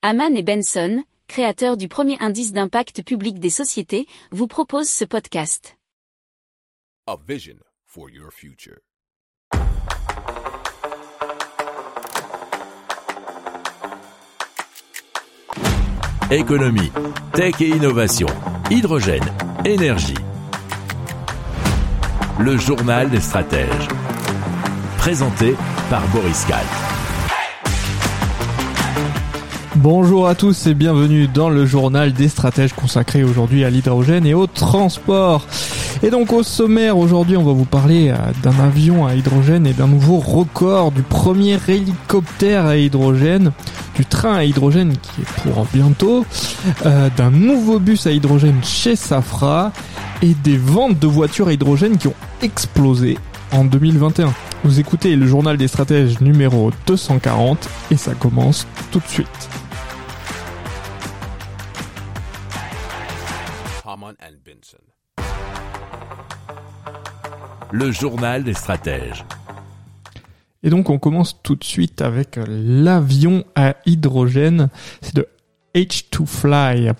Haman et Benson, créateurs du premier indice d'impact public des sociétés, vous proposent ce podcast. A vision for your future. Économie, tech et innovation, hydrogène, énergie. Le journal des stratèges. Présenté par Boris Kahl. Bonjour à tous et bienvenue dans le journal des stratèges consacré aujourd'hui à l'hydrogène et au transport. Et donc au sommaire aujourd'hui on va vous parler euh, d'un avion à hydrogène et d'un nouveau record du premier hélicoptère à hydrogène, du train à hydrogène qui est pour bientôt, euh, d'un nouveau bus à hydrogène chez Safra et des ventes de voitures à hydrogène qui ont explosé en 2021. Vous écoutez le journal des stratèges numéro 240 et ça commence tout de suite. Le journal des stratèges. Et donc on commence tout de suite avec l'avion à hydrogène. C'est de H2Fly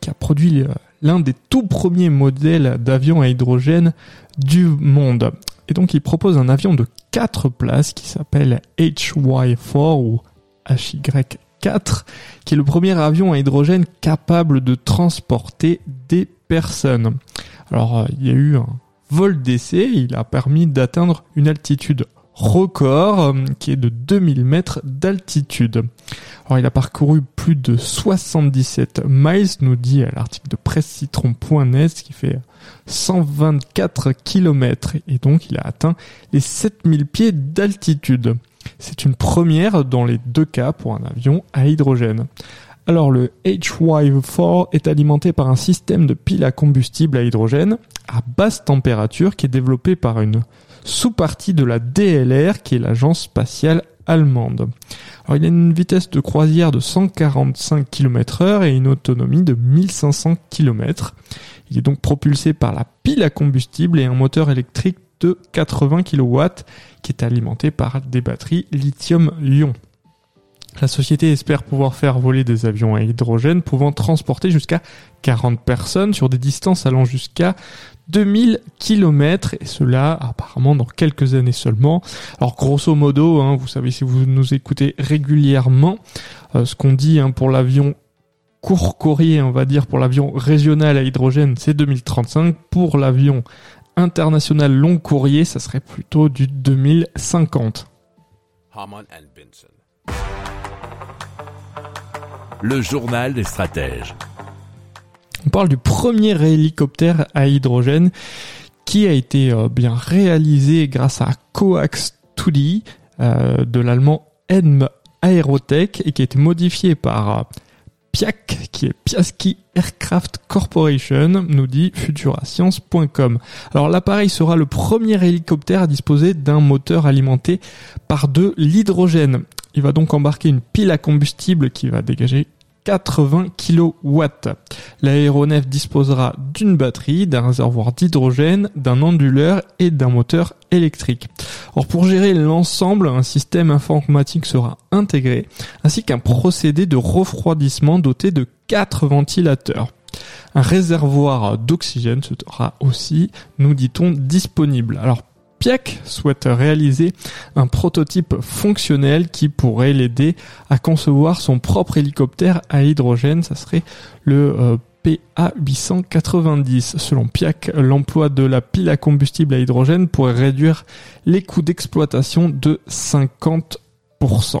qui a produit l'un des tout premiers modèles d'avion à hydrogène du monde. Et donc il propose un avion de 4 places qui s'appelle HY4 ou HY4 qui est le premier avion à hydrogène capable de transporter des personnes. Alors euh, il y a eu un vol d'essai, il a permis d'atteindre une altitude record euh, qui est de 2000 mètres d'altitude. Alors il a parcouru plus de 77 miles, nous dit l'article de presse-citron.net, qui fait 124 km et donc il a atteint les 7000 pieds d'altitude. C'est une première dans les deux cas pour un avion à hydrogène. Alors le HY4 est alimenté par un système de pile à combustible à hydrogène à basse température qui est développé par une sous-partie de la DLR qui est l'agence spatiale allemande. Alors il a une vitesse de croisière de 145 km heure et une autonomie de 1500 km. Il est donc propulsé par la pile à combustible et un moteur électrique de 80 kW qui est alimenté par des batteries lithium-ion. La société espère pouvoir faire voler des avions à hydrogène pouvant transporter jusqu'à 40 personnes sur des distances allant jusqu'à 2000 km et cela apparemment dans quelques années seulement. Alors grosso modo, hein, vous savez si vous nous écoutez régulièrement, euh, ce qu'on dit hein, pour l'avion court courrier, on va dire pour l'avion régional à hydrogène, c'est 2035. Pour l'avion international long courrier, ça serait plutôt du 2050. Haman and Benson. Le journal des stratèges. On parle du premier hélicoptère à hydrogène qui a été euh, bien réalisé grâce à Coax 2D euh, de l'allemand Edm Aerotech et qui a été modifié par euh, Piac, qui est Piaski Aircraft Corporation, nous dit futurascience.com. Alors l'appareil sera le premier hélicoptère à disposer d'un moteur alimenté par de l'hydrogène. Il va donc embarquer une pile à combustible qui va dégager 80 kW. L'aéronef disposera d'une batterie, d'un réservoir d'hydrogène, d'un onduleur et d'un moteur électrique. Or pour gérer l'ensemble, un système informatique sera intégré, ainsi qu'un procédé de refroidissement doté de 4 ventilateurs. Un réservoir d'oxygène sera aussi, nous dit-on, disponible. Piac souhaite réaliser un prototype fonctionnel qui pourrait l'aider à concevoir son propre hélicoptère à hydrogène. Ça serait le euh, PA890. Selon Piac, l'emploi de la pile à combustible à hydrogène pourrait réduire les coûts d'exploitation de 50%.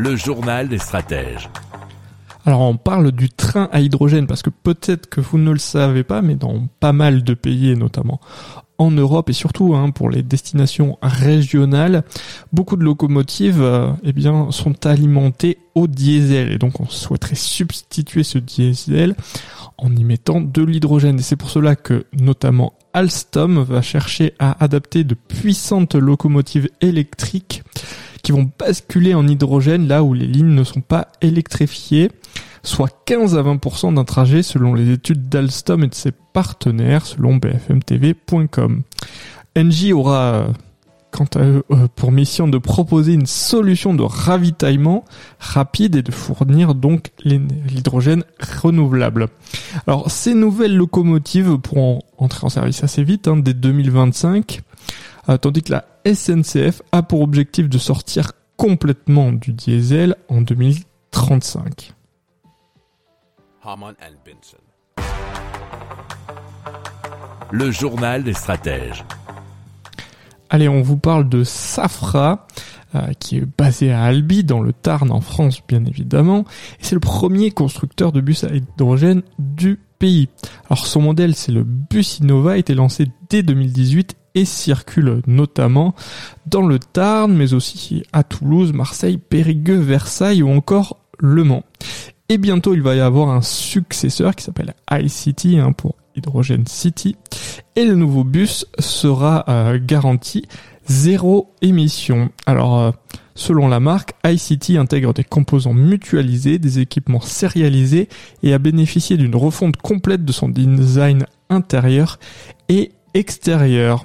Le journal des stratèges. Alors on parle du train à hydrogène parce que peut-être que vous ne le savez pas, mais dans pas mal de pays, notamment en Europe et surtout hein, pour les destinations régionales, beaucoup de locomotives euh, eh bien, sont alimentées au diesel. Et donc on souhaiterait substituer ce diesel en y mettant de l'hydrogène. Et c'est pour cela que notamment Alstom va chercher à adapter de puissantes locomotives électriques qui vont basculer en hydrogène là où les lignes ne sont pas électrifiées, soit 15 à 20% d'un trajet selon les études d'Alstom et de ses partenaires selon bfmtv.com. Engie aura quant à eux euh, pour mission de proposer une solution de ravitaillement rapide et de fournir donc l'hydrogène renouvelable. Alors ces nouvelles locomotives pourront entrer en service assez vite, hein, dès 2025, euh, tandis que la SNCF a pour objectif de sortir complètement du diesel en 2035. Le journal des stratèges. Allez, on vous parle de Safra, euh, qui est basé à Albi, dans le Tarn, en France, bien évidemment. Et c'est le premier constructeur de bus à hydrogène du pays. Alors son modèle, c'est le Bus Innova, a été lancé dès 2018 et circule notamment dans le Tarn, mais aussi à Toulouse, Marseille, Périgueux, Versailles ou encore Le Mans. Et bientôt, il va y avoir un successeur qui s'appelle iCity hein, pour Hydrogen City. Et le nouveau bus sera euh, garanti zéro émission. Alors, euh, selon la marque, iCity intègre des composants mutualisés, des équipements sérialisés et a bénéficié d'une refonte complète de son design intérieur et extérieur.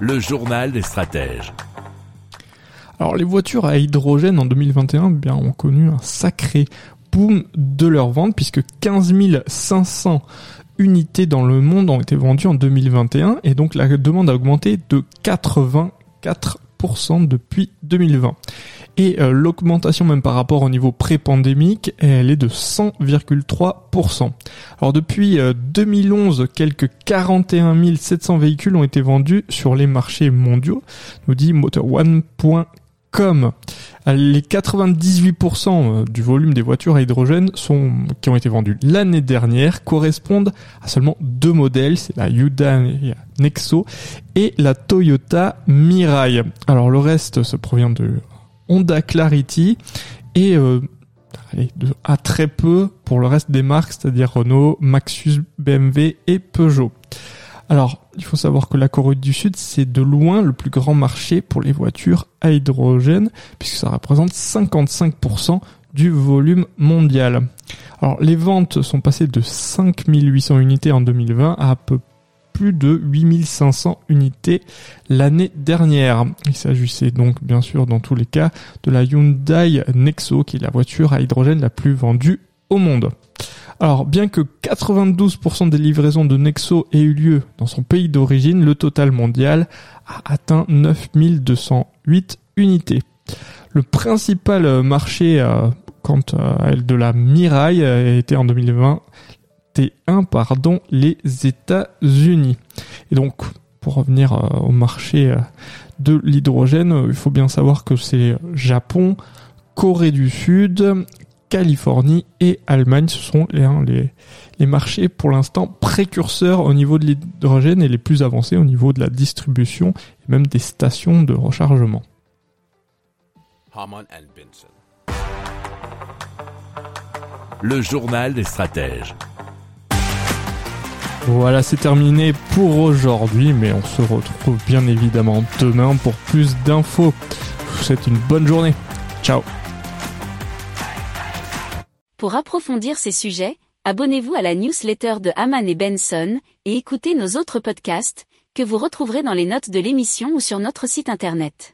Le journal des stratèges. Alors les voitures à hydrogène en 2021 eh bien, ont connu un sacré boom de leur vente puisque 15 500 unités dans le monde ont été vendues en 2021 et donc la demande a augmenté de 84% depuis 2020. Et euh, l'augmentation même par rapport au niveau pré-pandémique, elle est de 100,3%. Alors depuis 2011, euh, quelques 41 700 véhicules ont été vendus sur les marchés mondiaux, nous dit MotorOne.com. Les 98% euh, du volume des voitures à hydrogène sont, qui ont été vendues l'année dernière correspondent à seulement deux modèles, c'est la Hyundai Nexo et la Toyota Mirai. Alors le reste se provient de Honda Clarity et euh, à très peu pour le reste des marques, c'est-à-dire Renault, Maxus, BMW et Peugeot. Alors, il faut savoir que la Corée du Sud, c'est de loin le plus grand marché pour les voitures à hydrogène, puisque ça représente 55% du volume mondial. Alors, les ventes sont passées de 5800 unités en 2020 à à peu plus de 8500 unités l'année dernière. Il s'agissait donc bien sûr dans tous les cas de la Hyundai Nexo qui est la voiture à hydrogène la plus vendue au monde. Alors, bien que 92% des livraisons de Nexo aient eu lieu dans son pays d'origine, le total mondial a atteint 9208 unités. Le principal marché euh, quant à elle de la Mirai a été en 2020 pardon, les États-Unis. Et donc, pour revenir euh, au marché euh, de l'hydrogène, euh, il faut bien savoir que c'est Japon, Corée du Sud, Californie et Allemagne. Ce sont les, hein, les, les marchés pour l'instant précurseurs au niveau de l'hydrogène et les plus avancés au niveau de la distribution et même des stations de rechargement. Le journal des stratèges. Voilà, c'est terminé pour aujourd'hui, mais on se retrouve bien évidemment demain pour plus d'infos. Je vous souhaite une bonne journée. Ciao. Pour approfondir ces sujets, abonnez-vous à la newsletter de Haman et Benson et écoutez nos autres podcasts que vous retrouverez dans les notes de l'émission ou sur notre site internet.